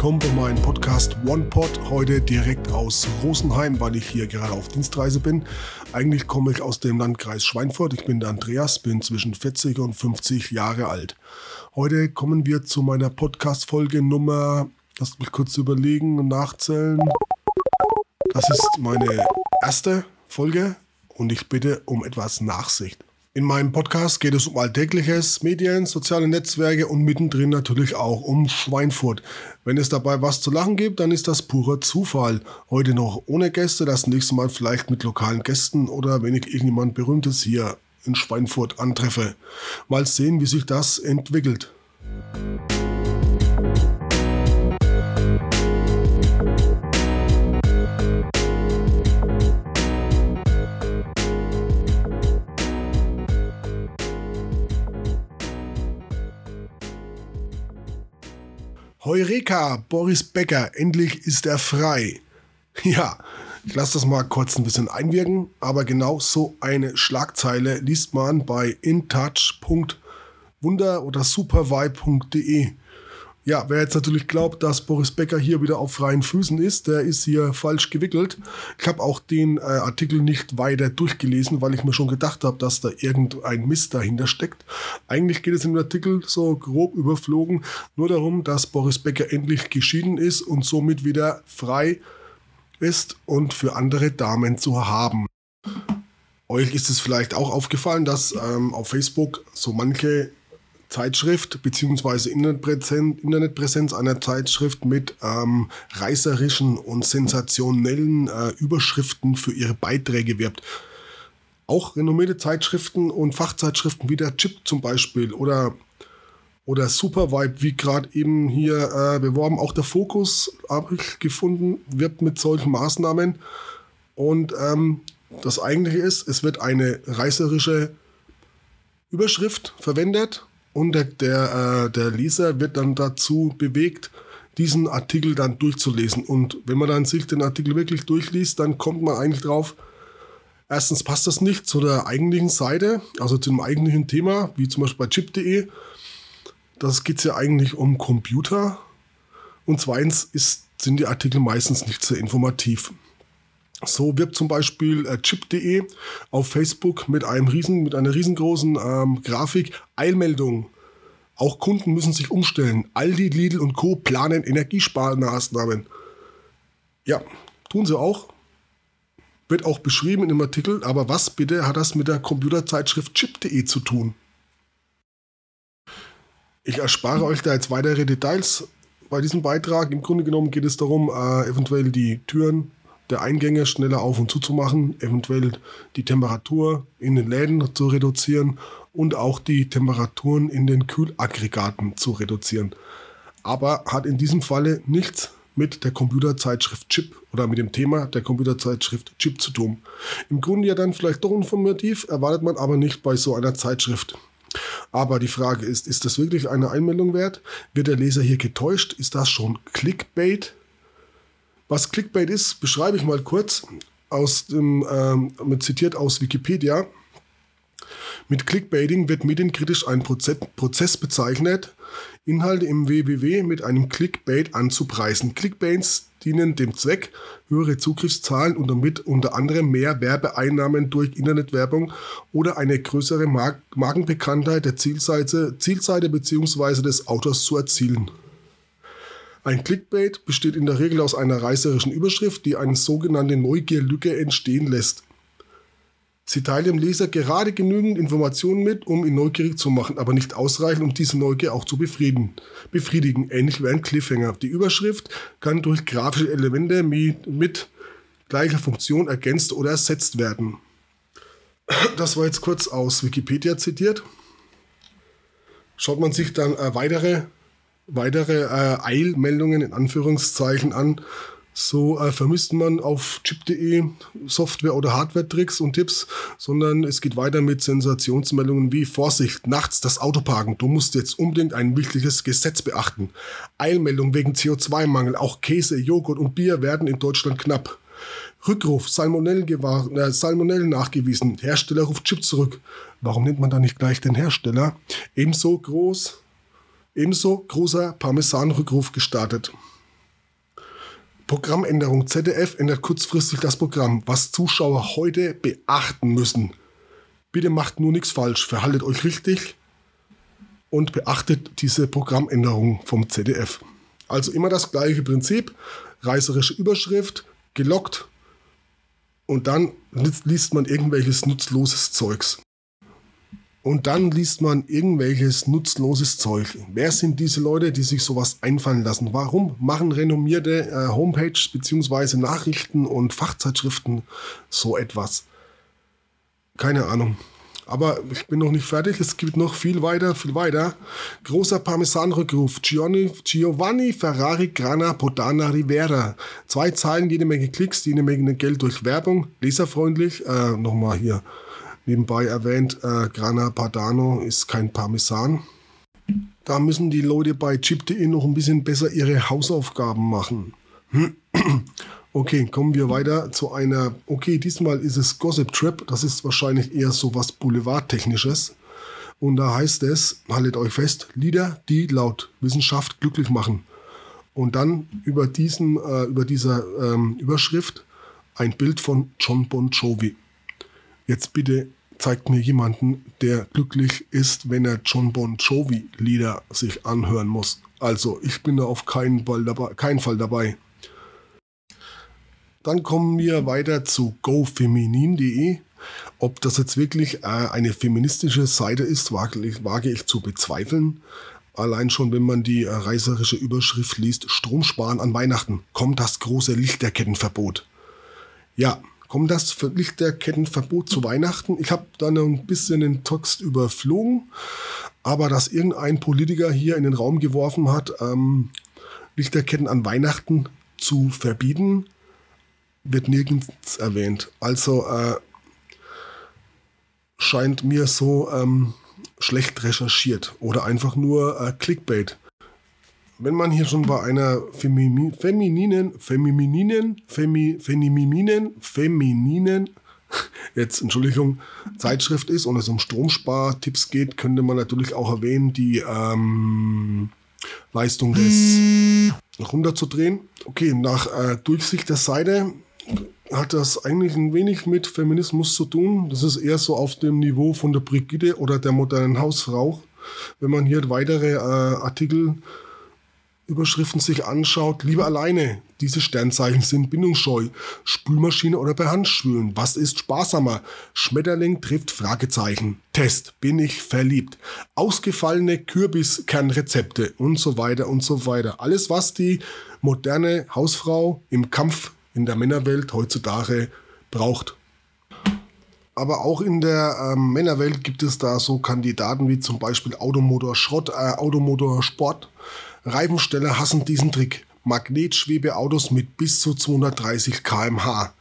willkommen bei meinem Podcast OnePod. Heute direkt aus Rosenheim, weil ich hier gerade auf Dienstreise bin. Eigentlich komme ich aus dem Landkreis Schweinfurt. Ich bin der Andreas, bin zwischen 40 und 50 Jahre alt. Heute kommen wir zu meiner Podcast-Folge Nummer, lasst mich kurz überlegen und nachzählen. Das ist meine erste Folge und ich bitte um etwas Nachsicht. In meinem Podcast geht es um Alltägliches, Medien, soziale Netzwerke und mittendrin natürlich auch um Schweinfurt. Wenn es dabei was zu lachen gibt, dann ist das purer Zufall. Heute noch ohne Gäste, das nächste Mal vielleicht mit lokalen Gästen oder wenn ich irgendjemand Berühmtes hier in Schweinfurt antreffe. Mal sehen, wie sich das entwickelt. Heureka, Boris Becker, endlich ist er frei. Ja, ich lasse das mal kurz ein bisschen einwirken, aber genau so eine Schlagzeile liest man bei intouch.wunder oder supervibe.de. Ja, wer jetzt natürlich glaubt, dass Boris Becker hier wieder auf freien Füßen ist, der ist hier falsch gewickelt. Ich habe auch den äh, Artikel nicht weiter durchgelesen, weil ich mir schon gedacht habe, dass da irgendein Mist dahinter steckt. Eigentlich geht es im Artikel so grob überflogen nur darum, dass Boris Becker endlich geschieden ist und somit wieder frei ist und für andere Damen zu haben. Euch ist es vielleicht auch aufgefallen, dass ähm, auf Facebook so manche Zeitschrift bzw. Internetpräsenz, einer Zeitschrift mit ähm, reißerischen und sensationellen äh, Überschriften für ihre Beiträge wirbt. Auch renommierte Zeitschriften und Fachzeitschriften wie der Chip zum Beispiel oder, oder Supervibe, wie gerade eben hier äh, beworben. Auch der Fokus, habe ich gefunden, wirbt mit solchen Maßnahmen. Und ähm, das Eigentliche ist, es wird eine reißerische Überschrift verwendet und der, der, äh, der Leser wird dann dazu bewegt, diesen Artikel dann durchzulesen. Und wenn man dann sich den Artikel wirklich durchliest, dann kommt man eigentlich drauf, erstens passt das nicht zu der eigentlichen Seite, also zu dem eigentlichen Thema, wie zum Beispiel bei chip.de. Das geht ja eigentlich um Computer. Und zweitens ist, sind die Artikel meistens nicht sehr informativ. So wirbt zum Beispiel äh, chip.de auf Facebook mit einem riesen, mit einer riesengroßen ähm, Grafik Eilmeldung. Auch Kunden müssen sich umstellen. Aldi, Lidl und Co. planen Energiesparmaßnahmen. Ja, tun sie auch. Wird auch beschrieben in dem Artikel, aber was bitte hat das mit der Computerzeitschrift chip.de zu tun? Ich erspare euch da jetzt weitere Details bei diesem Beitrag. Im Grunde genommen geht es darum, äh, eventuell die Türen der Eingänge schneller auf und zu zu machen, eventuell die Temperatur in den Läden zu reduzieren und auch die Temperaturen in den Kühlaggregaten zu reduzieren. Aber hat in diesem Falle nichts mit der Computerzeitschrift Chip oder mit dem Thema der Computerzeitschrift Chip zu tun. Im Grunde ja dann vielleicht doch informativ, erwartet man aber nicht bei so einer Zeitschrift. Aber die Frage ist, ist das wirklich eine Einmeldung wert? Wird der Leser hier getäuscht? Ist das schon Clickbait? Was Clickbait ist, beschreibe ich mal kurz aus dem, ähm, zitiert aus Wikipedia. Mit Clickbaiting wird medienkritisch ein Prozess bezeichnet, Inhalte im WWW mit einem Clickbait anzupreisen. Clickbaits dienen dem Zweck, höhere Zugriffszahlen und damit unter anderem mehr Werbeeinnahmen durch Internetwerbung oder eine größere Mark Markenbekanntheit der Zielseite, Zielseite bzw. des Autors zu erzielen. Ein Clickbait besteht in der Regel aus einer reißerischen Überschrift, die eine sogenannte Neugierlücke entstehen lässt. Sie teilt dem Leser gerade genügend Informationen mit, um ihn neugierig zu machen, aber nicht ausreichend, um diese Neugier auch zu befriedigen. befriedigen ähnlich wie ein Cliffhanger. Die Überschrift kann durch grafische Elemente mit gleicher Funktion ergänzt oder ersetzt werden. Das war jetzt kurz aus Wikipedia zitiert. Schaut man sich dann äh, weitere weitere äh, Eilmeldungen in Anführungszeichen an. So äh, vermisst man auf chip.de Software- oder Hardware-Tricks und Tipps, sondern es geht weiter mit Sensationsmeldungen wie Vorsicht, nachts das Auto parken, du musst jetzt unbedingt ein wichtiges Gesetz beachten. Eilmeldung wegen CO2-Mangel, auch Käse, Joghurt und Bier werden in Deutschland knapp. Rückruf, Salmonellen, äh, Salmonellen nachgewiesen, Hersteller ruft Chip zurück. Warum nennt man da nicht gleich den Hersteller? Ebenso groß Ebenso großer Parmesan-Rückruf gestartet. Programmänderung ZDF ändert kurzfristig das Programm, was Zuschauer heute beachten müssen. Bitte macht nur nichts falsch, verhaltet euch richtig und beachtet diese Programmänderung vom ZDF. Also immer das gleiche Prinzip, reißerische Überschrift, gelockt und dann liest man irgendwelches nutzloses Zeugs. Und dann liest man irgendwelches nutzloses Zeug. Wer sind diese Leute, die sich sowas einfallen lassen? Warum machen renommierte äh, Homepages bzw. Nachrichten und Fachzeitschriften so etwas? Keine Ahnung. Aber ich bin noch nicht fertig. Es gibt noch viel weiter, viel weiter. Großer Parmesan-Rückruf. Giovanni, Ferrari Grana Podana Rivera. Zwei Zeilen, jede Menge Klicks, jede Menge Geld durch Werbung. Leserfreundlich. Äh, Nochmal hier Nebenbei erwähnt, äh, Grana Padano ist kein Parmesan. Da müssen die Leute bei chip.de noch ein bisschen besser ihre Hausaufgaben machen. Okay, kommen wir weiter zu einer. Okay, diesmal ist es Gossip Trap. Das ist wahrscheinlich eher so was Boulevardtechnisches. Und da heißt es, haltet euch fest, Lieder, die laut Wissenschaft glücklich machen. Und dann über, diesen, äh, über dieser ähm, Überschrift ein Bild von John Bon Jovi. Jetzt bitte zeigt mir jemanden, der glücklich ist, wenn er John Bon Jovi Lieder sich anhören muss. Also ich bin da auf keinen Fall dabei. Keinen Fall dabei. Dann kommen wir weiter zu gofeminin.de. Ob das jetzt wirklich äh, eine feministische Seite ist, wage ich, wage ich, zu bezweifeln. Allein schon, wenn man die äh, reißerische Überschrift liest, Stromsparen an Weihnachten, kommt das große Lichterkettenverbot. Ja, Kommt das Lichterkettenverbot zu Weihnachten? Ich habe da noch ein bisschen den Text überflogen, aber dass irgendein Politiker hier in den Raum geworfen hat, ähm, Lichterketten an Weihnachten zu verbieten, wird nirgends erwähnt. Also äh, scheint mir so ähm, schlecht recherchiert oder einfach nur äh, Clickbait wenn man hier schon bei einer femininen, femininen, femininen, femininen, jetzt Entschuldigung, Zeitschrift ist und es um Stromspartipps geht, könnte man natürlich auch erwähnen, die ähm, Leistung des runterzudrehen. Okay, nach äh, Durchsicht der Seite hat das eigentlich ein wenig mit Feminismus zu tun. Das ist eher so auf dem Niveau von der Brigitte oder der modernen Hausfrau. Wenn man hier weitere äh, Artikel Überschriften sich anschaut, lieber alleine. Diese Sternzeichen sind bindungsscheu. Spülmaschine oder per Hand spülen. Was ist sparsamer? Schmetterling trifft Fragezeichen. Test. Bin ich verliebt? Ausgefallene Kürbiskernrezepte und so weiter und so weiter. Alles, was die moderne Hausfrau im Kampf in der Männerwelt heutzutage braucht. Aber auch in der ähm, Männerwelt gibt es da so Kandidaten wie zum Beispiel Automotor Schrott, äh, Automotor Sport Reifensteller hassen diesen Trick. Magnetschwebeautos mit bis zu 230 km/h.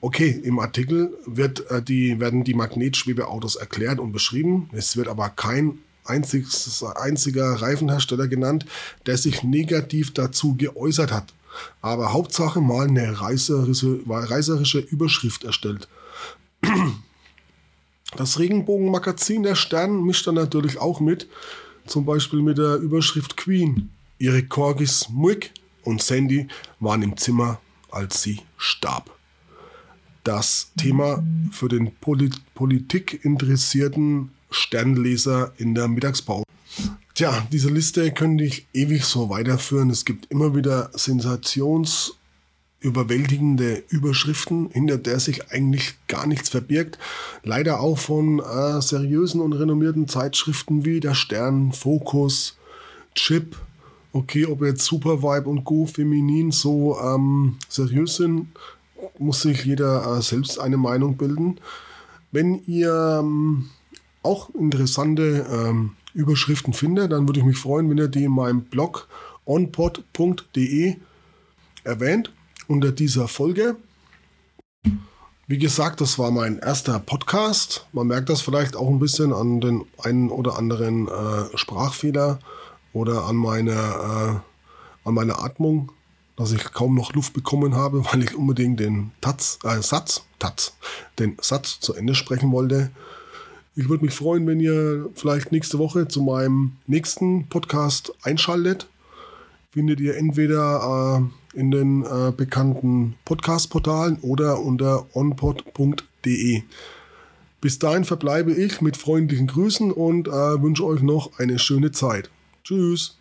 Okay, im Artikel wird, äh, die, werden die Magnetschwebeautos erklärt und beschrieben. Es wird aber kein einziges, einziger Reifenhersteller genannt, der sich negativ dazu geäußert hat. Aber Hauptsache mal eine reißerische, reißerische Überschrift erstellt. Das Regenbogenmagazin der Stern mischt dann natürlich auch mit zum Beispiel mit der Überschrift Queen. Ihre Corgis Muick und Sandy waren im Zimmer, als sie starb. Das Thema für den Polit Politik Sternleser in der Mittagspause. Tja, diese Liste könnte ich ewig so weiterführen. Es gibt immer wieder Sensations- überwältigende Überschriften, hinter der sich eigentlich gar nichts verbirgt. Leider auch von äh, seriösen und renommierten Zeitschriften wie der Stern, Focus, Chip. Okay, ob jetzt Supervibe und Go Feminin so ähm, seriös sind, muss sich jeder äh, selbst eine Meinung bilden. Wenn ihr ähm, auch interessante ähm, Überschriften findet, dann würde ich mich freuen, wenn ihr die in meinem Blog onpod.de erwähnt unter dieser Folge. Wie gesagt, das war mein erster Podcast. Man merkt das vielleicht auch ein bisschen an den einen oder anderen äh, Sprachfehler oder an meiner, äh, an meiner Atmung, dass ich kaum noch Luft bekommen habe, weil ich unbedingt den Taz, äh, Satz, Taz, den Satz zu Ende sprechen wollte. Ich würde mich freuen, wenn ihr vielleicht nächste Woche zu meinem nächsten Podcast einschaltet. findet ihr entweder äh, in den äh, bekannten Podcast-Portalen oder unter onpod.de. Bis dahin verbleibe ich mit freundlichen Grüßen und äh, wünsche euch noch eine schöne Zeit. Tschüss.